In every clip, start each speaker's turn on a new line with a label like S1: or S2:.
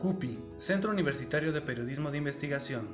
S1: CUPI, Centro Universitario de Periodismo de Investigación.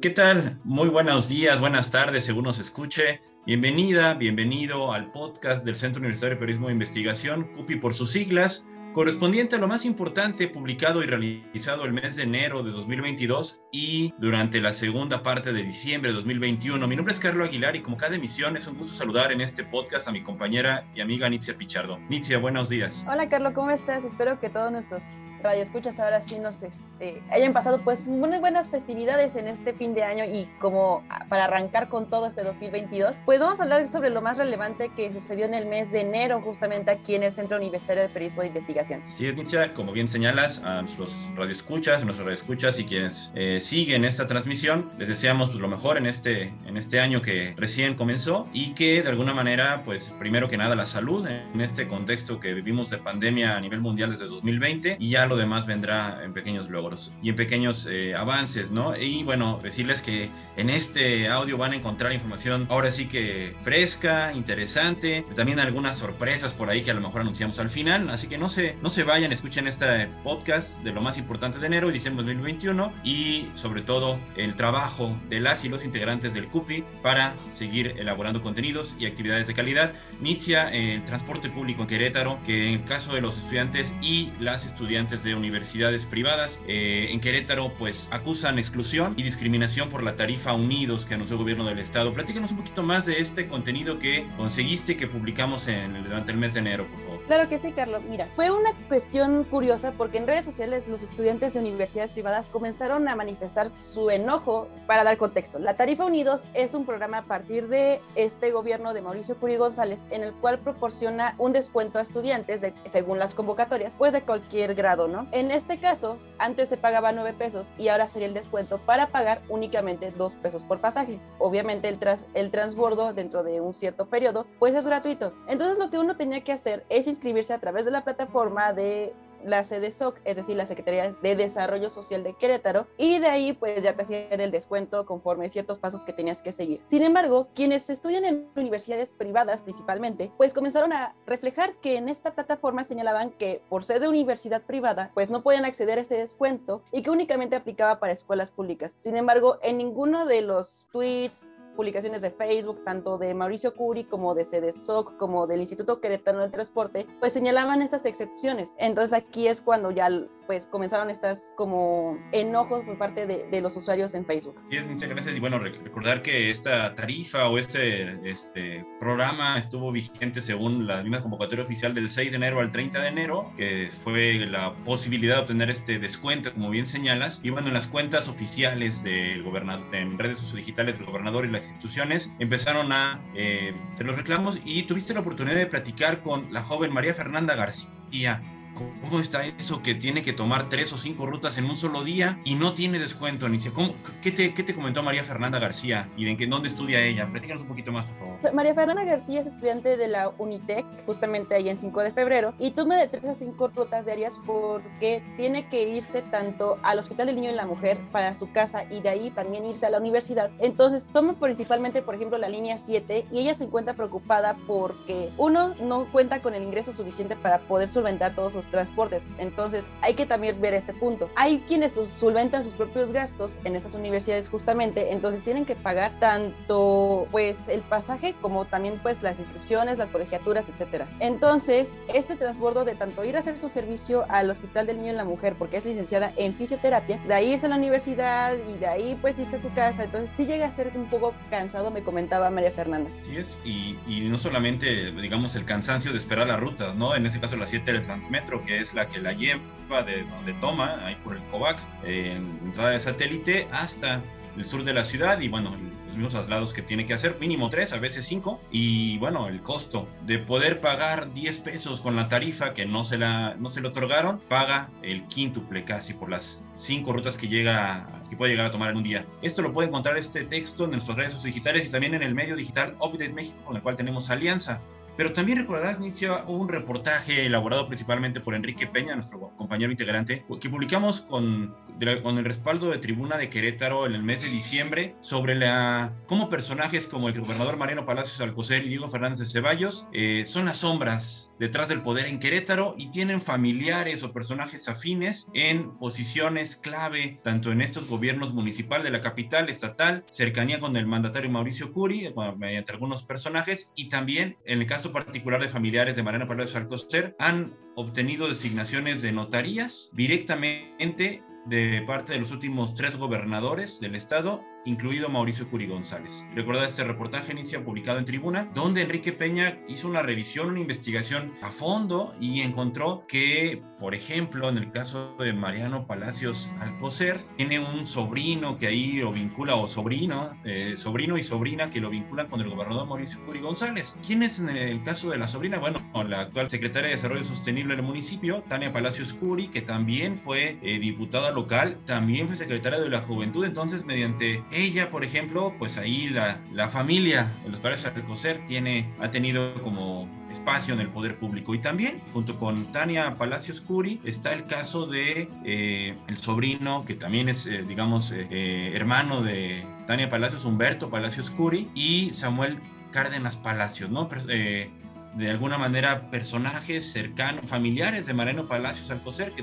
S2: ¿Qué tal? Muy buenos días, buenas tardes, según nos escuche. Bienvenida, bienvenido al podcast del Centro Universitario de Periodismo de Investigación, CUPI por sus siglas correspondiente a lo más importante publicado y realizado el mes de enero de 2022 y durante la segunda parte de diciembre de 2021. Mi nombre es Carlos Aguilar y como cada emisión es un gusto saludar en este podcast a mi compañera y amiga Nitzia Pichardo. Nitzia, buenos días.
S3: Hola Carlos, ¿cómo estás? Espero que todos nuestros Radio Escuchas ahora sí nos este, hayan pasado pues muy buenas festividades en este fin de año y como para arrancar con todo este 2022, pues vamos a hablar sobre lo más relevante que sucedió en el mes de enero justamente aquí en el Centro Universitario de Periodismo de Investigación.
S2: Sí, es Nietzsche, como bien señalas, a nuestros radioescuchas, a nuestros radioescuchas y quienes eh, siguen esta transmisión, les deseamos pues, lo mejor en este, en este año que recién comenzó y que de alguna manera, pues primero que nada la salud en este contexto que vivimos de pandemia a nivel mundial desde 2020 y ya lo demás vendrá en pequeños logros y en pequeños eh, avances, ¿no? Y bueno, decirles que en este audio van a encontrar información ahora sí que fresca, interesante, también algunas sorpresas por ahí que a lo mejor anunciamos al final, así que no se, no se vayan, escuchen este podcast de lo más importante de enero y diciembre 2021 y sobre todo el trabajo de las y los integrantes del CUPI para seguir elaborando contenidos y actividades de calidad. Nitzia, el transporte público en Querétaro, que en caso de los estudiantes y las estudiantes de universidades privadas eh, en Querétaro pues acusan exclusión y discriminación por la tarifa Unidos que anunció el gobierno del estado. Platícanos un poquito más de este contenido que conseguiste que publicamos en, durante el mes de enero, por favor.
S3: Claro que sí, Carlos. Mira, fue una cuestión curiosa porque en redes sociales los estudiantes de universidades privadas comenzaron a manifestar su enojo para dar contexto. La tarifa Unidos es un programa a partir de este gobierno de Mauricio Curi González en el cual proporciona un descuento a estudiantes según las convocatorias, pues de cualquier grado, En este caso, antes se pagaba 9 pesos y ahora sería el descuento para pagar únicamente 2 pesos por pasaje. Obviamente el, tras, el transbordo dentro de un cierto periodo, pues es gratuito. Entonces lo que uno tenía que hacer es inscribirse a través de la plataforma de la sede SOC, es decir, la Secretaría de Desarrollo Social de Querétaro, y de ahí pues ya te hacían el descuento conforme ciertos pasos que tenías que seguir. Sin embargo, quienes estudian en universidades privadas principalmente, pues comenzaron a reflejar que en esta plataforma señalaban que por ser de universidad privada, pues no podían acceder a este descuento y que únicamente aplicaba para escuelas públicas. Sin embargo, en ninguno de los tweets, publicaciones de Facebook, tanto de Mauricio Curi como de CEDESOC, como del Instituto Querétaro del Transporte, pues señalaban estas excepciones. Entonces aquí es cuando ya pues comenzaron estas como enojos por parte de, de los usuarios en Facebook.
S2: Sí, muchas gracias. Y bueno, recordar que esta tarifa o este, este programa estuvo vigente según la misma convocatoria oficial del 6 de enero al 30 de enero, que fue la posibilidad de obtener este descuento, como bien señalas. Y bueno, en las cuentas oficiales del gobernador, en redes sociodigitales del gobernador y instituciones empezaron a eh, hacer los reclamos y tuviste la oportunidad de platicar con la joven María Fernanda García ¿Cómo está eso que tiene que tomar tres o cinco rutas en un solo día y no tiene descuento? Ni ¿Cómo, qué, te, ¿Qué te comentó María Fernanda García y en dónde estudia ella? Platícanos un poquito más, por favor.
S3: María Fernanda García es estudiante de la Unitec, justamente ahí en 5 de febrero, y toma de tres a cinco rutas diarias porque tiene que irse tanto al Hospital del Niño y la Mujer para su casa y de ahí también irse a la universidad. Entonces toma principalmente, por ejemplo, la línea 7 y ella se encuentra preocupada porque uno no cuenta con el ingreso suficiente para poder solventar todos sus transportes. Entonces hay que también ver este punto. Hay quienes solventan sus propios gastos en esas universidades justamente, entonces tienen que pagar tanto pues el pasaje como también pues las inscripciones, las colegiaturas, etcétera. Entonces este transbordo de tanto ir a hacer su servicio al Hospital del Niño y la Mujer porque es licenciada en fisioterapia, de ahí irse a la universidad y de ahí pues irse a su casa, entonces sí llega a ser un poco cansado, me comentaba María Fernanda.
S2: Sí es, y, no solamente digamos el cansancio de esperar las rutas, ¿no? En este caso la 7 del Transmetro que es la que la lleva de donde toma, ahí por el COVAC, en entrada de satélite, hasta el sur de la ciudad y bueno, los mismos traslados que tiene que hacer, mínimo tres, a veces cinco, y bueno, el costo de poder pagar 10 pesos con la tarifa que no se, la, no se le otorgaron, paga el quíntuple casi por las cinco rutas que llega que puede llegar a tomar en un día. Esto lo puede encontrar este texto en nuestras redes digitales y también en el medio digital Update México, con el cual tenemos alianza pero también recordarás, Nitzia, un reportaje elaborado principalmente por Enrique Peña, nuestro compañero integrante, que publicamos con, con el respaldo de Tribuna de Querétaro en el mes de diciembre sobre la, cómo personajes como el gobernador Mariano Palacios Alcocer y Diego Fernández de Ceballos eh, son las sombras detrás del poder en Querétaro y tienen familiares o personajes afines en posiciones clave, tanto en estos gobiernos municipal de la capital, estatal, cercanía con el mandatario Mauricio Curi, mediante algunos personajes, y también en el caso particular de familiares de Mariano Palacios Alcocer, han obtenido designaciones de notarías directamente de parte de los últimos tres gobernadores del estado incluido Mauricio Curi González. Recuerda este reportaje inicia publicado en Tribuna, donde Enrique Peña hizo una revisión, una investigación a fondo y encontró que, por ejemplo, en el caso de Mariano Palacios Alcocer, tiene un sobrino que ahí lo vincula, o sobrino, eh, sobrino y sobrina que lo vinculan con el gobernador Mauricio Curi González. ¿Quién es en el caso de la sobrina? Bueno, la actual secretaria de Desarrollo Sostenible del municipio, Tania Palacios Curi, que también fue eh, diputada local, también fue secretaria de la Juventud, entonces mediante ella, por ejemplo, pues ahí la, la familia de los padres Alcocer tiene, ha tenido como espacio en el poder público. Y también, junto con Tania Palacios Curi, está el caso de eh, el sobrino, que también es, eh, digamos, eh, hermano de Tania Palacios, Humberto Palacios Curi, y Samuel Cárdenas Palacios, ¿no? de alguna manera, personajes cercanos, familiares de Mariano Palacios Alcocer, que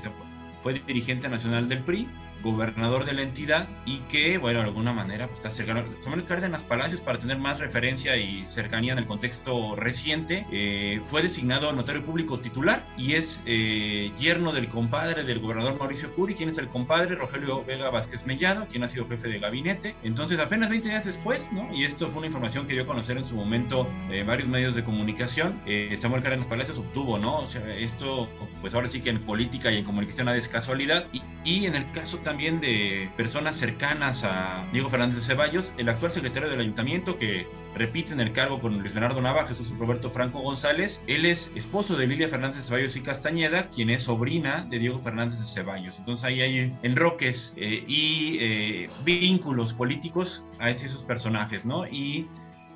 S2: fue dirigente nacional del PRI, gobernador de la entidad y que, bueno, de alguna manera pues, cercano. Samuel Cárdenas Palacios, para tener más referencia y cercanía en el contexto reciente, eh, fue designado notario público titular y es eh, yerno del compadre del gobernador Mauricio Curi, quien es el compadre Rogelio Vega Vázquez Mellado, quien ha sido jefe de gabinete. Entonces, apenas 20 días después, ¿no? Y esto fue una información que dio a conocer en su momento eh, varios medios de comunicación. Samuel Cárdenas Palacios obtuvo, ¿no? O sea, esto, pues ahora sí que en política y en comunicación nada es casualidad. Y, y en el caso también de personas cercanas a Diego Fernández de Ceballos, el actual secretario del ayuntamiento que repite en el cargo con Luis Bernardo Nava, Jesús Roberto Franco González. Él es esposo de Lilia Fernández de Ceballos y Castañeda, quien es sobrina de Diego Fernández de Ceballos. Entonces ahí hay enroques eh, y eh, vínculos políticos a esos personajes, ¿no? Y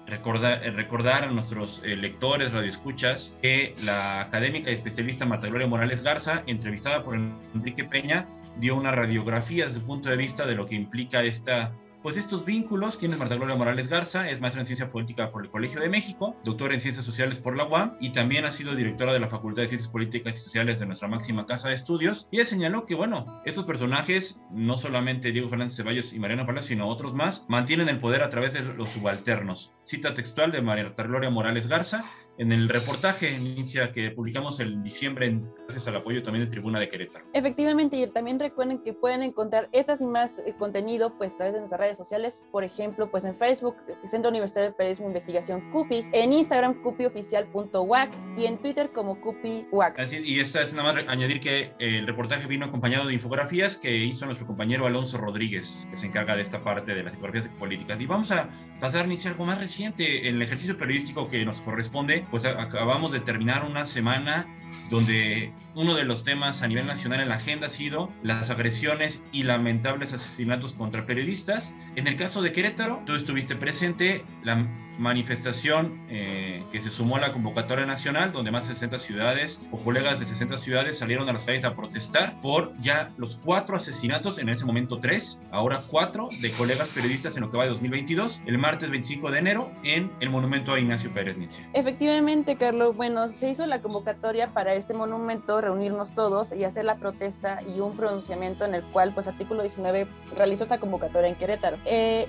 S2: recordar, recordar a nuestros eh, lectores, radioescuchas, que la académica y especialista Marta Gloria Morales Garza, entrevistada por Enrique Peña, dio una radiografía desde el punto de vista de lo que implica esta pues estos vínculos, quien es Marta Gloria Morales Garza, es maestra en ciencia política por el Colegio de México, doctora en ciencias sociales por la UAM y también ha sido directora de la Facultad de Ciencias Políticas y Sociales de nuestra máxima casa de estudios. Y ella señaló que, bueno, estos personajes, no solamente Diego Fernández Ceballos y Mariano Palacio, sino otros más, mantienen el poder a través de los subalternos. Cita textual de Marta Gloria Morales Garza, en el reportaje, Inicia, que publicamos en diciembre, gracias al apoyo también de Tribuna de Querétaro.
S3: Efectivamente, y también recuerden que pueden encontrar estas y más eh, contenido pues a través de nuestras redes sociales, por ejemplo, pues en Facebook, Centro Universitario de Periodismo e Investigación CUPI, en Instagram, cupioficial.wac y en Twitter como CUPIWAC.
S2: Así es, y esta es nada más añadir que el reportaje vino acompañado de infografías que hizo nuestro compañero Alonso Rodríguez, que se encarga de esta parte de las infografías políticas. Y vamos a pasar a iniciar algo más reciente, en el ejercicio periodístico que nos corresponde pues acabamos de terminar una semana donde uno de los temas a nivel nacional en la agenda ha sido las agresiones y lamentables asesinatos contra periodistas. En el caso de Querétaro, tú estuviste presente, la manifestación eh, que se sumó a la convocatoria nacional, donde más de 60 ciudades o colegas de 60 ciudades salieron a las calles a protestar por ya los cuatro asesinatos, en ese momento tres, ahora cuatro, de colegas periodistas en lo que va de 2022, el martes 25 de enero en el monumento a Ignacio Pérez Nietzsche.
S3: Efectivamente, Carlos, bueno, se hizo la convocatoria para este monumento, reunirnos todos y hacer la protesta y un pronunciamiento en el cual, pues, artículo 19 realizó esta convocatoria en Querétaro. Eh,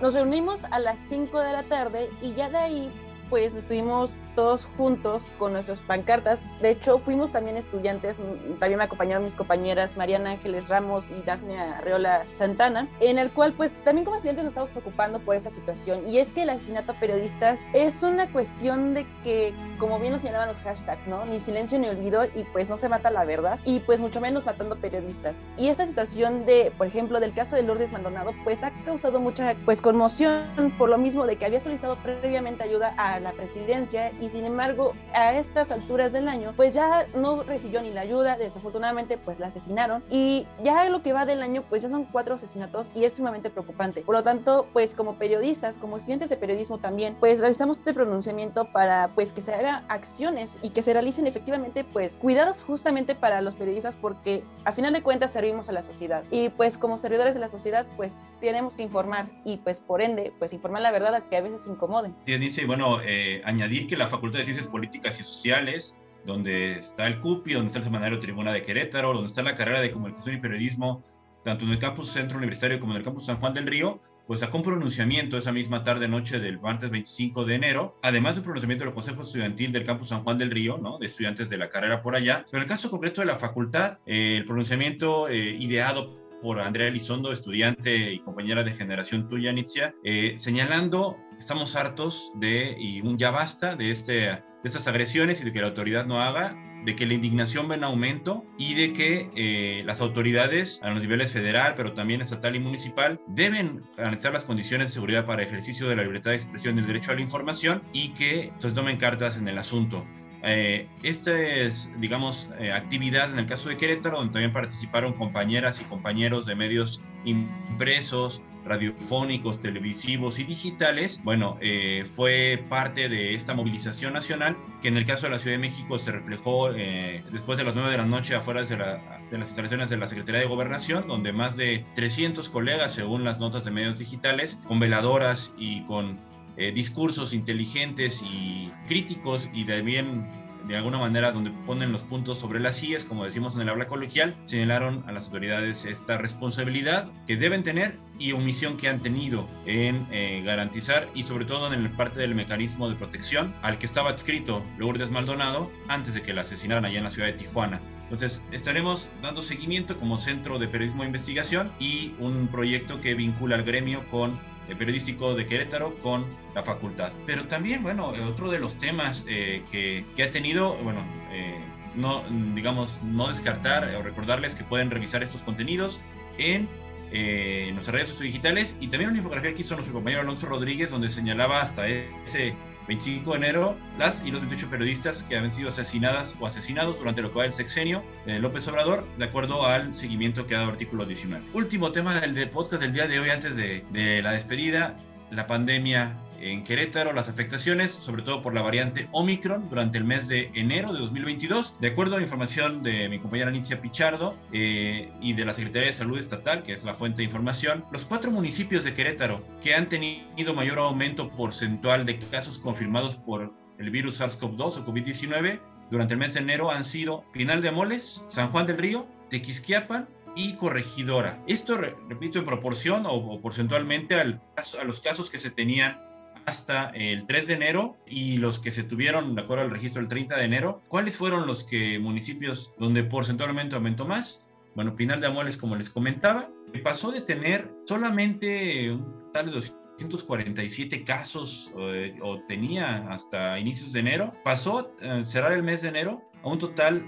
S3: nos reunimos a las 5 de la tarde y ya de ahí pues estuvimos todos juntos con nuestras pancartas. De hecho, fuimos también estudiantes, también me acompañaron mis compañeras Mariana Ángeles Ramos y Dafne Arreola Santana, en el cual pues también como estudiantes nos estamos preocupando por esta situación. Y es que el asesinato a periodistas es una cuestión de que, como bien lo señalaban los hashtags, ¿no? Ni silencio ni olvido y pues no se mata la verdad y pues mucho menos matando periodistas. Y esta situación de, por ejemplo, del caso de Lourdes Maldonado, pues ha causado mucha pues conmoción por lo mismo de que había solicitado previamente ayuda a a la presidencia y sin embargo a estas alturas del año pues ya no recibió ni la ayuda, desafortunadamente pues la asesinaron y ya lo que va del año pues ya son cuatro asesinatos y es sumamente preocupante. Por lo tanto pues como periodistas, como estudiantes de periodismo también pues realizamos este pronunciamiento para pues que se hagan acciones y que se realicen efectivamente pues cuidados justamente para los periodistas porque a final de cuentas servimos a la sociedad y pues como servidores de la sociedad pues tenemos que informar y pues por ende pues informar la verdad que a veces incomoden.
S2: Sí, dice, bueno, eh, añadir que la Facultad de Ciencias Políticas y Sociales donde está el CUPI, donde está el Semanario Tribuna de Querétaro, donde está la carrera de Comunicación y Periodismo, tanto en el campus Centro Universitario como en el campus San Juan del Río, pues sacó un pronunciamiento esa misma tarde-noche del martes 25 de enero, además del pronunciamiento del Consejo Estudiantil del campus San Juan del Río, ¿no? de estudiantes de la carrera por allá. Pero en el caso concreto de la facultad, eh, el pronunciamiento eh, ideado por Andrea Elizondo, estudiante y compañera de generación tuya, Nitzia, eh, señalando estamos hartos de, y un ya basta, de, este, de estas agresiones y de que la autoridad no haga, de que la indignación va en aumento y de que eh, las autoridades a los niveles federal, pero también estatal y municipal, deben analizar las condiciones de seguridad para ejercicio de la libertad de expresión y el derecho a la información y que entonces tomen cartas en el asunto. Eh, esta es, digamos, eh, actividad en el caso de Querétaro, donde también participaron compañeras y compañeros de medios impresos, radiofónicos, televisivos y digitales, bueno, eh, fue parte de esta movilización nacional que en el caso de la Ciudad de México se reflejó después de las 9 de la noche afuera de, de, las instalaciones de la Secretaría de Gobernación, donde más de 300 colegas, según las notas de medios digitales, con veladoras y con eh, discursos inteligentes y críticos y también de alguna manera donde ponen los puntos sobre las sillas, como decimos en el habla coloquial, señalaron a las autoridades esta responsabilidad que deben tener y omisión que han tenido en eh, garantizar y sobre todo en el parte del mecanismo de protección al que estaba adscrito Lourdes Maldonado antes de que la asesinaran allá en la ciudad de Tijuana. Entonces estaremos dando seguimiento como centro de periodismo e investigación y un proyecto que vincula al gremio con periodístico de Querétaro con la facultad. Pero también, bueno, otro de los temas eh, que, que, ha tenido, bueno, eh, no, digamos, no descartar o recordarles que pueden revisar estos contenidos en eh, nuestras redes sociales digitales y también una infografía que hizo nuestro compañero Alonso Rodríguez donde señalaba hasta ese 25 de enero las y los 28 periodistas que habían sido asesinadas o asesinados durante lo que va el sexenio de López Obrador de acuerdo al seguimiento que ha dado el artículo 19. Último tema del podcast del día de hoy antes de la despedida, la pandemia en Querétaro las afectaciones, sobre todo por la variante Omicron, durante el mes de enero de 2022. De acuerdo a información de mi compañera Nitzia Pichardo eh, y de la Secretaría de Salud Estatal, que es la fuente de información, los cuatro municipios de Querétaro que han tenido mayor aumento porcentual de casos confirmados por el virus SARS-CoV-2 o COVID-19 durante el mes de enero han sido Pinal de Amoles, San Juan del Río, Tequisquiapan y Corregidora. Esto, repito, en proporción o, porcentualmente al, a los casos que se tenían hasta el 3 de enero y los que se tuvieron de acuerdo al registro el 30 de enero, ¿cuáles fueron los que municipios donde porcentualmente aumentó más? Bueno, Pinal de Amoles, como les comentaba, pasó de tener solamente un total de 247 casos eh, o tenía hasta inicios de enero, pasó a cerrar el mes de enero a un total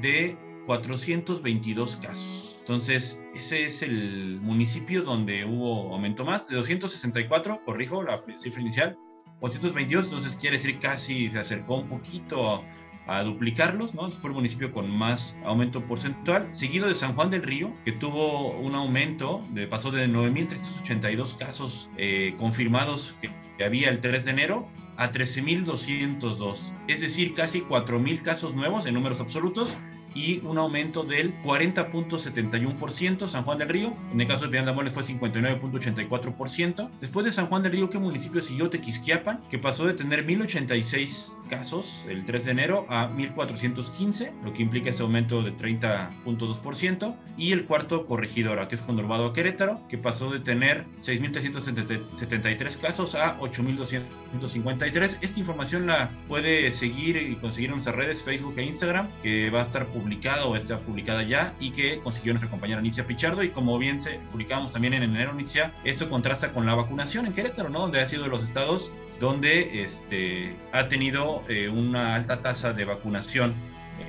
S2: de 422 casos. Entonces, ese es el municipio donde hubo aumento más, de 264, corrijo la cifra inicial, 422, entonces quiere decir casi se acercó un poquito a, duplicarlos, ¿no? Fue el municipio con más aumento porcentual, seguido de San Juan del Río, que tuvo un aumento, de, pasó de 9.382 casos eh, confirmados que, que había el 3 de enero a 13.202, es decir, casi 4.000 casos nuevos en números absolutos y un aumento del 40.71%. San Juan del Río, en el caso de Amores fue 59.84%. Después de San Juan del Río, ¿qué municipio siguió Tequisquiapan? Que pasó de tener 1.086 casos el 3 de enero a 1.415, lo que implica este aumento de 30.2%. Y el cuarto, Corregidora, que es conurbado a Querétaro, que pasó de tener 6.373 casos a 8.253. Esta información la puede seguir y conseguir en nuestras redes Facebook e Instagram, que va a estar publicado o está publicada ya y que consiguió nuestra compañera Nitzia Pichardo. Y como bien se publicamos también en enero, Nitzia, esto contrasta con la vacunación en Querétaro, ¿no? Donde ha sido de los estados donde este, ha tenido eh, una alta tasa de vacunación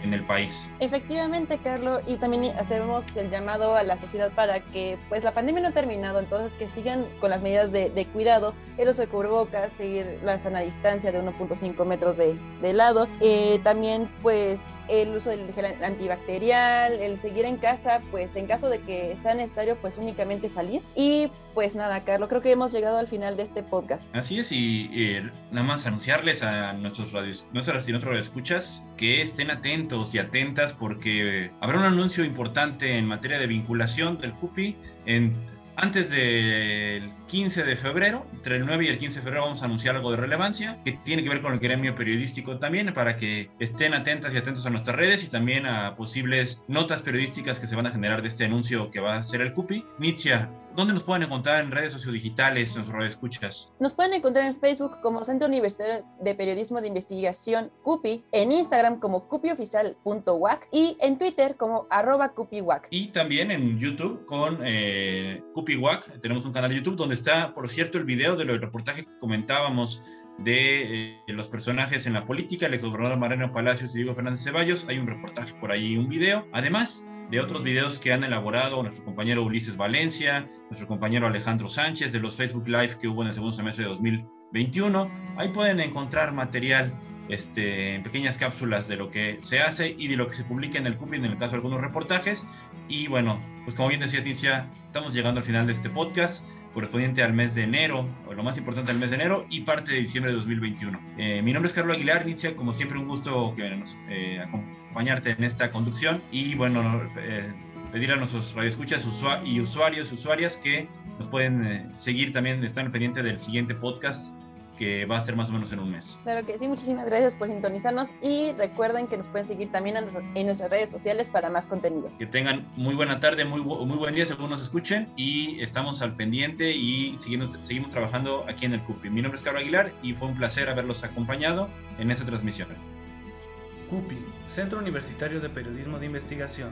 S2: en el país.
S3: Efectivamente, Carlos, y también hacemos el llamado a la sociedad para que pues la pandemia no ha terminado, entonces que sigan con las medidas de, de cuidado, el uso de cubrebocas, seguir la sana distancia de 1.5 metros de, de lado, eh, también pues el uso del gel antibacterial, el seguir en casa, pues en caso de que sea necesario, pues únicamente salir. Y pues nada, Carlos, creo que hemos llegado al final de este podcast.
S2: Así es, y eh, nada más anunciarles a nuestros radios, nuestras y nuestros escuchas que estén atentos y atentas porque habrá un anuncio importante en materia de vinculación del CUPI en antes del 15 de febrero, entre el 9 y el 15 de febrero vamos a anunciar algo de relevancia que tiene que ver con el gremio periodístico también para que estén atentas y atentos a nuestras redes y también a posibles notas periodísticas que se van a generar de este anuncio que va a ser el CUPI. Nitzia, ¿dónde nos pueden encontrar en redes sociodigitales, en sus escuchas?
S3: Nos pueden encontrar en Facebook como Centro Universitario de Periodismo de Investigación CUPI, en Instagram como cupioficial.wac y en Twitter como arroba cupiwac.
S2: Y también en YouTube con eh, CupiWac, tenemos un canal de YouTube donde está, por cierto, el video de del reportaje que comentábamos de eh, los personajes en la política, el exgobernador Mariano Palacios y Diego Fernández Ceballos. Hay un reportaje por ahí, un video. Además de otros videos que han elaborado nuestro compañero Ulises Valencia, nuestro compañero Alejandro Sánchez, de los Facebook Live que hubo en el segundo semestre de 2021. Ahí pueden encontrar material este, en pequeñas cápsulas de lo que se hace y de lo que se publica en el CUPI, en el caso de algunos reportajes. Y bueno, pues como bien decía Ticia, estamos llegando al final de este podcast correspondiente al mes de enero, lo más importante al mes de enero y parte de diciembre de 2021. Eh, mi nombre es Carlos Aguilar, Nitzia, como siempre un gusto que nos, eh, acompañarte en esta conducción y bueno, eh, pedir a nuestros radioescuchas y usuarios usuarias que nos pueden seguir también, están pendiente del siguiente podcast que va a ser más o menos en un mes.
S3: Claro que sí, muchísimas gracias por sintonizarnos y recuerden que nos pueden seguir también en, nuestras redes sociales para más contenido.
S2: Que tengan muy buena tarde, muy, muy buen día según nos escuchen y estamos al pendiente y siguiendo, seguimos trabajando aquí en el CUPI. Mi nombre es Carlos Aguilar y fue un placer haberlos acompañado en esta transmisión.
S1: CUPI, Centro Universitario de Periodismo de Investigación.